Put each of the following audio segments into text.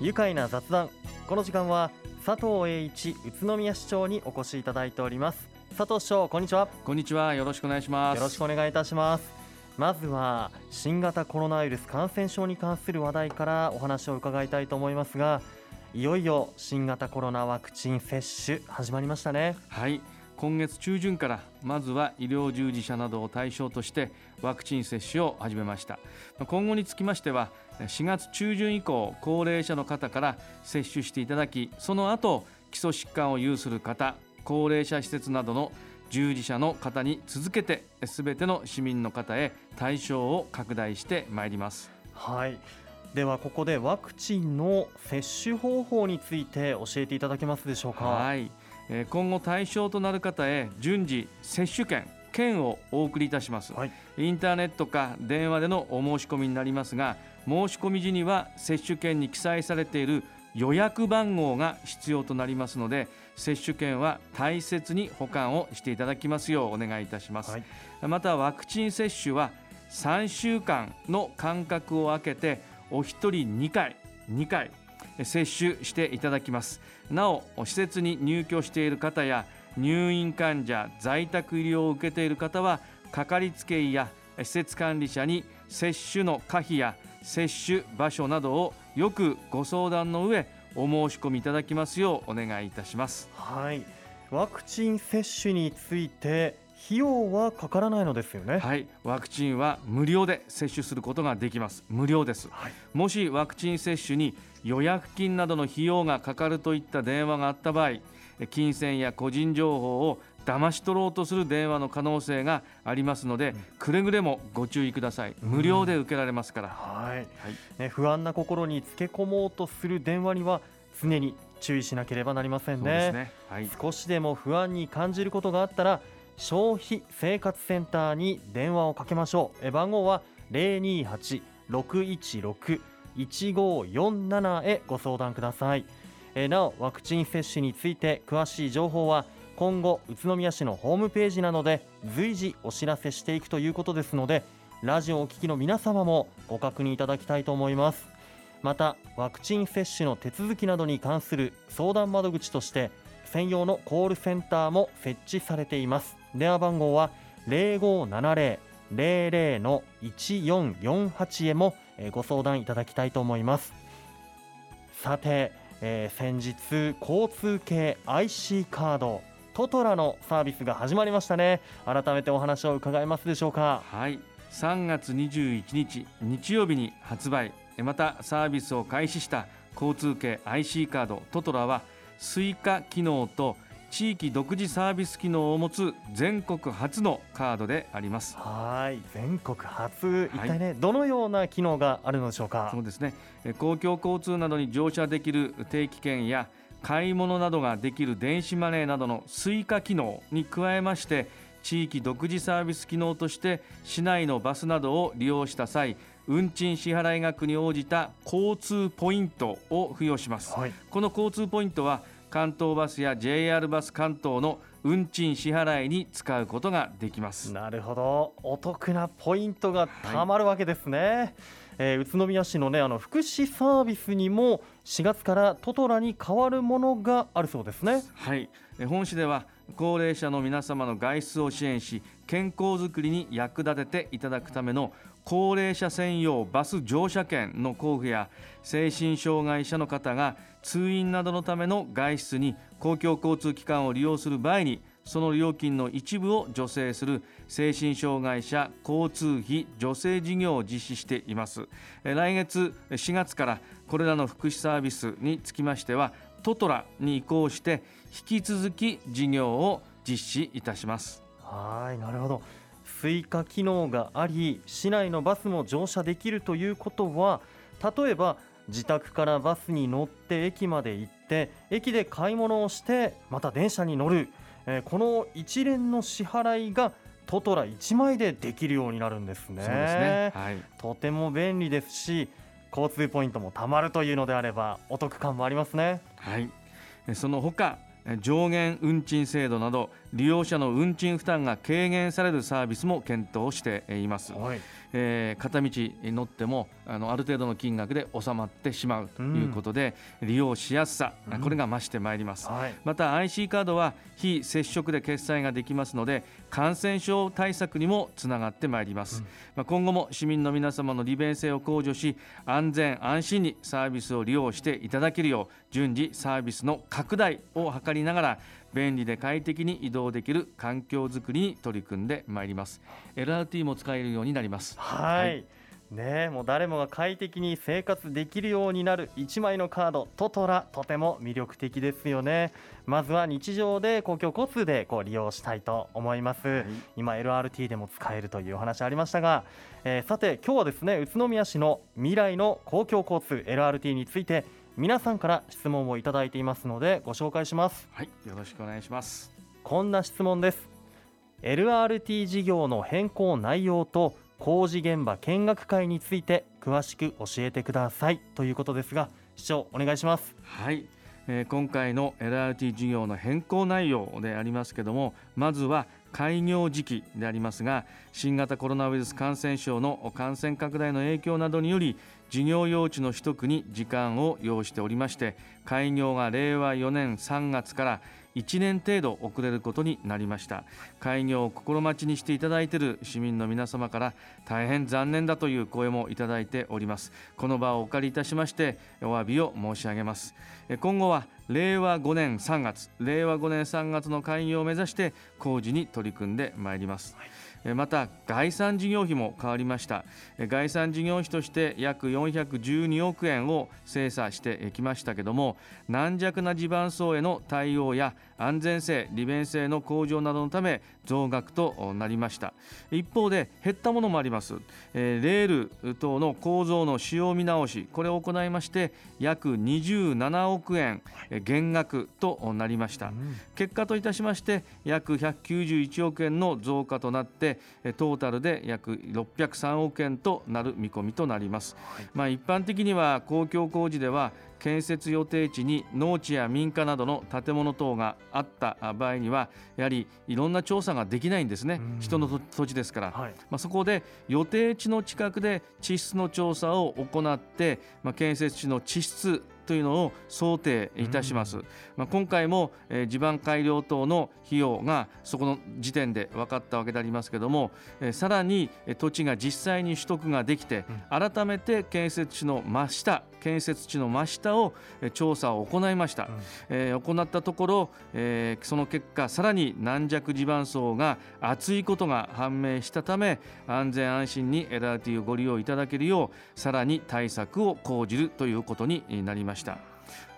愉快な雑談。この時間は佐藤栄一宇都宮市長にお越しいただいております。佐藤市長こんにちは。こんにちは。よろしくお願いします。よろしくお願いいたします。まずは新型コロナウイルス感染症に関する話題からお話を伺いたいと思いますがいよいよ新型コロナワクチン接種始まりましたね。はい今月中旬からまずは医療従事者などを対象としてワクチン接種を始めました。今後につきましては4月中旬以降高齢者の方から接種していただきその後基礎疾患を有する方高齢者施設などの従事者の方に続けてすべての市民の方へ対象を拡大してまいります。はい。ではここでワクチンの接種方法について教えていただけますでしょうか？はい今後対象となる方へ順次接種券券をお送りいたします、はい、インターネットか電話でのお申し込みになりますが申し込み時には接種券に記載されている予約番号が必要となりますので接種券は大切に保管をしていただきますようお願いいたします、はい、またワクチン接種は3週間の間隔を空けてお一人2回2回接種していただきます。なお施設に入居している方や入院患者在宅医療を受けている方はかかりつけ医や施設管理者に接種の可否や接種場所などをよくご相談の上お申し込みいただきますようお願いいたします。はい。ワクチン接種について費用はかからないのですよね。はい。ワクチンは無料で接種することができます。無料です、はい、もしワクチン接種に予約金などの費用がかかるといった電話があった場合金銭や個人情報を騙し取ろうとする電話の可能性がありますので、うん、くれぐれもご注意ください。無料で受けられますから、うん、はい、はい、ね、不安な心につけ込もうとする電話には常に注意しなければなりませんね、ね。はい、少しでも不安に感じることがあったら消費生活センターに電話をかけましょう。え番号は028-616-1547へご相談ください。えなおワクチン接種について詳しい情報は今後宇都宮市のホームページなどで随時お知らせしていくということですのでラジオをお聞きの皆様もご確認いただきたいと思います。またワクチン接種の手続きなどに関する相談窓口として専用のコールセンターも設置されています。電話番号は0570-00-1448へもご相談いただきたいと思います。さて、えー、先日交通系 IC カード totra のサービスが始まりましたね。改めてお話を伺えますでしょうか。はい。3月21日日曜日に発売。またサービスを開始した交通系 IC カード totra は Suica 機能と地域独自サービス機能を持つ全国初のカードであります。はい。全国初。一体ね、はい、どのような機能があるのでしょうか？そうですね。公共交通などに乗車できる定期券や買い物などができる電子マネーなどの Suica 機能に加えまして地域独自サービス機能として市内のバスなどを利用した際運賃支払い額に応じた交通ポイントを付与します、はい、この交通ポイントは関東バスや JR バス関東の運賃支払いに使うことができます。なるほど。お得なポイントがたまるわけですね、はい、えー、宇都宮市のねあの福祉サービスにも4月からトトラに変わるものがあるそうですね。はい。本市では高齢者の皆様の外出を支援し健康づくりに役立てていただくための高齢者専用バス乗車券の交付や精神障害者の方が通院などのための外出に公共交通機関を利用する場合にその料金の一部を助成する精神障害者交通費助成事業を実施しています。来月4月からこれらの福祉サービスにつきましては totra に移行して引き続き事業を実施いたします。はいなるほど。 Suica 機能があり市内のバスも乗車できるということは例えば自宅からバスに乗って駅まで行って駅で買い物をしてまた電車に乗る、えー、この一連の支払いがトトラ1枚でできるようになるんですね。すねはい、とても便利ですし交通ポイントもたまるというのであればお得感もありますね。はいその他上限運賃制度など利用者の運賃負担が軽減されるサービスも検討しています、はい、えー、片道乗ってもあのある程度の金額で収まってしまうということで、うん、利用しやすさ、これが増してまいります、はい、また IC カードは非接触で決済ができますので感染症対策にもつながってまいります、うん、まあ、今後も市民の皆様の利便性を向上し安全安心にサービスを利用していただけるよう順次サービスの拡大を図りながら便利で快適に移動できる環境づくりに取り組んでまいります。LRT も使えるようになります。はい、はい。ねもう誰もが快適に生活できるようになる1枚のカードトトラとても魅力的ですよね。まずは日常で公共交通でこう利用したいと思います、はい、今 LRT でも使えるというお話ありましたが、えー、さて今日はですね宇都宮市の未来の公共交通 LRT について皆さんから質問をいただいていますのでご紹介します。はいよろしくお願いします。こんな質問です。LRT 事業の変更内容と工事現場見学会について詳しく教えてくださいということですが市長お願いします。はい、えー、今回の LRT 事業の変更内容でありますけどもまずは開業時期でありますが新型コロナウイルス感染症の感染拡大の影響などにより事業用地の取得に時間を要しておりまして開業が令和4年3月から1年程度遅れることになりました。開業を心待ちにしていただいている市民の皆様から大変残念だという声もいただいております。この場をお借りいたしましてお詫びを申し上げます。今後は令和5年3月令和5年3月の開業を目指して工事に取り組んでまいります、はいまた概算事業費も変わりました。概算事業費として約412億円を精査してきましたけども軟弱な地盤層への対応や安全性利便性の向上などのため増額となりました。一方で減ったものもあります、レール等の構造の使用見直しこれを行いまして約27億円減額となりました、結果といたしまして約191億円の増加となってトータルで約603億円となる見込みとなります、はい、まあ、一般的には公共工事では建設予定地に農地や民家などの建物等があった場合にはやはりいろんな調査ができないんですね。人の土地ですから、はい、まあ、そこで予定地の近くで地質の調査を行って、まあ、建設地の地質というのを想定いたします、うん、まあ、今回も、えー、地盤改良等の費用がそこの時点で分かったわけでありますけども、えー、さらに土地が実際に取得ができて、改めて建設地の真下建設地の真下を調査を行いました、うん、えー、行ったところ、えー、その結果さらに軟弱地盤層が厚いことが判明したため安全安心に LRT をご利用いただけるようさらに対策を講じるということになりました。 것이다.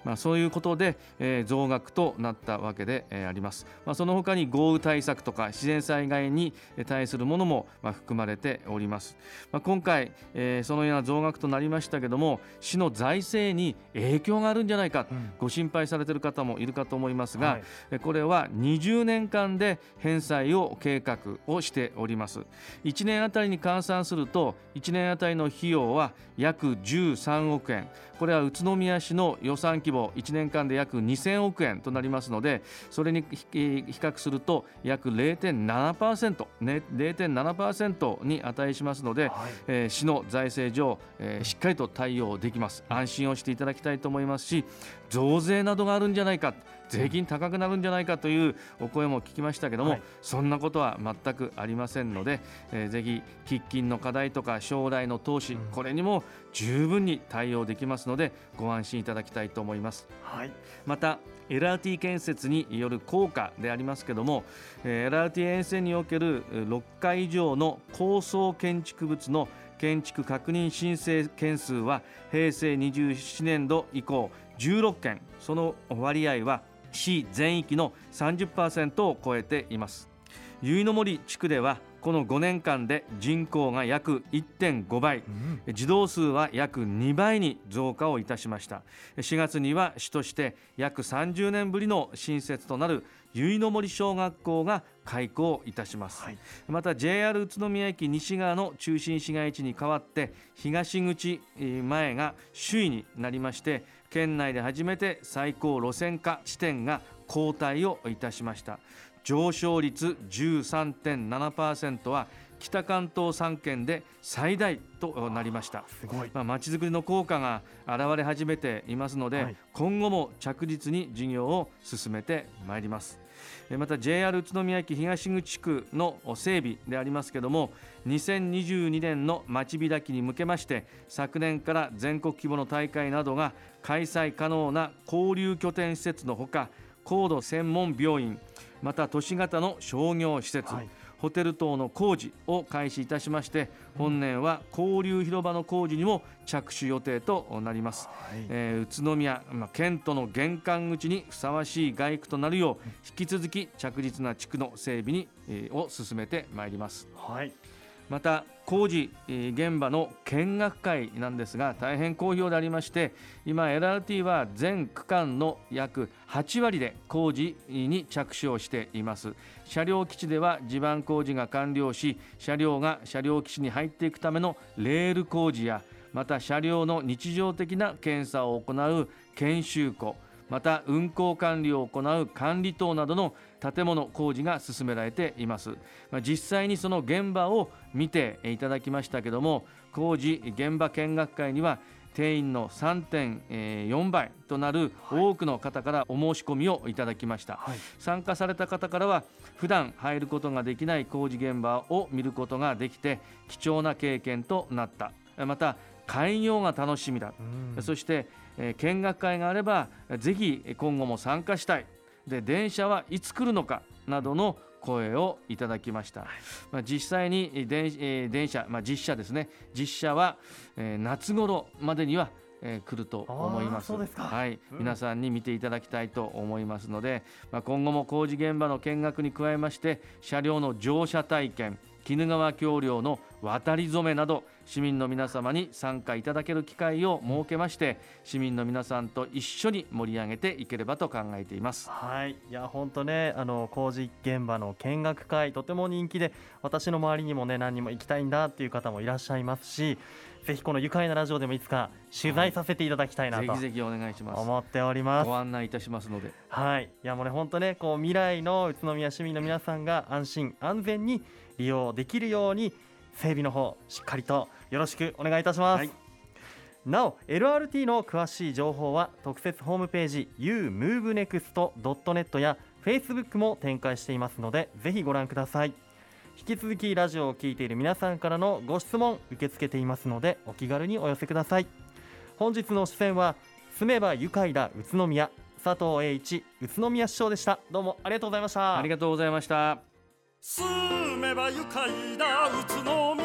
まあ、そういうことで、えー、増額となったわけで、えー、あります、まあ、その他に豪雨対策とか自然災害に対するものも、まあ、含まれております、まあ、今回、えー、そのような増額となりましたけども市の財政に影響があるんじゃないか、うん、ご心配されている方もいるかと思いますが、はい、これは20年間で返済を計画をしております。1年あたりに換算すると1年あたりの費用は約13億円。これは宇都宮市の予算規模1年間で約2000億円となりますのでそれに比較すると約0.7%、ね、0.7%に値しますので、はい、えー、市の財政上、えー、しっかりと対応できます。安心をしていただきたいと思いますし増税などがあるんじゃないか税金高くなるんじゃないかというお声も聞きましたけども、はい、そんなことは全くありませんので、えー、ぜひ喫緊の課題とか将来の投資、うん、これにも十分に対応できますのでご安心いただきたいと思います。はい、また LRT 建設による効果でありますけども、えー、LRT 沿線における6回以上の高層建築物の建築確認申請件数は平成27年度以降16件。その割合は市全域の30%を超えています。結の森地区ではこの5年間で人口が約1.5倍、児童数は約2倍に増加をいたしました。4月には市として約30年ぶりの新設となる結の森小学校が開校いたします、はい、また JR 宇都宮駅西側の中心市街地に代わって東口前が首位になりまして県内で初めて最高路線化地点が交代をいたしました上昇率13.7%は北関東3県で最大となりました。まあ、町づくりの効果が現れ始めていますので、はい、今後も着実に事業を進めてまいります。また JR 宇都宮駅東口区の整備でありますけれども2022年の町開きに向けまして昨年から全国規模の大会などが開催可能な交流拠点施設のほか高度専門病院また都市型の商業施設、はい。ホテル等の工事を開始いたしまして本年は交流広場の工事にも着手予定となります、はい、えー、宇都宮、まあ、県都の玄関口にふさわしい街区となるよう引き続き着実な地区の整備に、えー、を進めてまいります。はいまた工事現場の見学会なんですが大変好評でありまして今 LRT は全区間の約8割で工事に着手をしています。車両基地では地盤工事が完了し車両が車両基地に入っていくためのレール工事やまた車両の日常的な検査を行う研修庫また運行管理を行う管理棟などの建物工事が進められています、ま実際にその現場を見ていただきましたけども工事現場見学会には定員の3.4倍となる多くの方からお申し込みをいただきました、はい、参加された方からは普段入ることができない工事現場を見ることができて貴重な経験となった。また開業が楽しみだ、そしてえ見学会があればぜひ今後も参加したい。で電車はいつ来るのかなどの声をいただきました、まあ、実際に電,、え電車、まあ、実車ですね。実車は、え夏頃までにはえー、来ると思います。はい、うん、皆さんに見ていただきたいと思いますので、まあ、今後も工事現場の見学に加えまして車両の乗車体験鬼怒川橋梁の渡り初めなど市民の皆様に参加いただける機会を設けまして市民の皆さんと一緒に盛り上げていければと考えています。はい。いや本当ねあの工事現場の見学会とても人気で私の周りにもね何人も行きたいんだっていう方もいらっしゃいますしぜひこの愉快なラジオでもいつか取材させていただきたいなと、はい、ぜひぜひお願いします。思っております。ご案内いたしますので。はい。いやもうね本当ねこう未来の宇都宮市民の皆さんが安心安全に利用できるように整備の方しっかりとよろしくお願いいたします、はい、なお LRT の詳しい情報は特設ホームページ umovenext.net や Facebook も展開していますのでぜひご覧ください。引き続きラジオを聴いている皆さんからのご質問受け付けていますのでお気軽にお寄せください。本日の出演は住めば愉快だ宇都宮佐藤栄一宇都宮市長でした。どうもありがとうございました。ありがとうございました住めば愉快な宇都宮。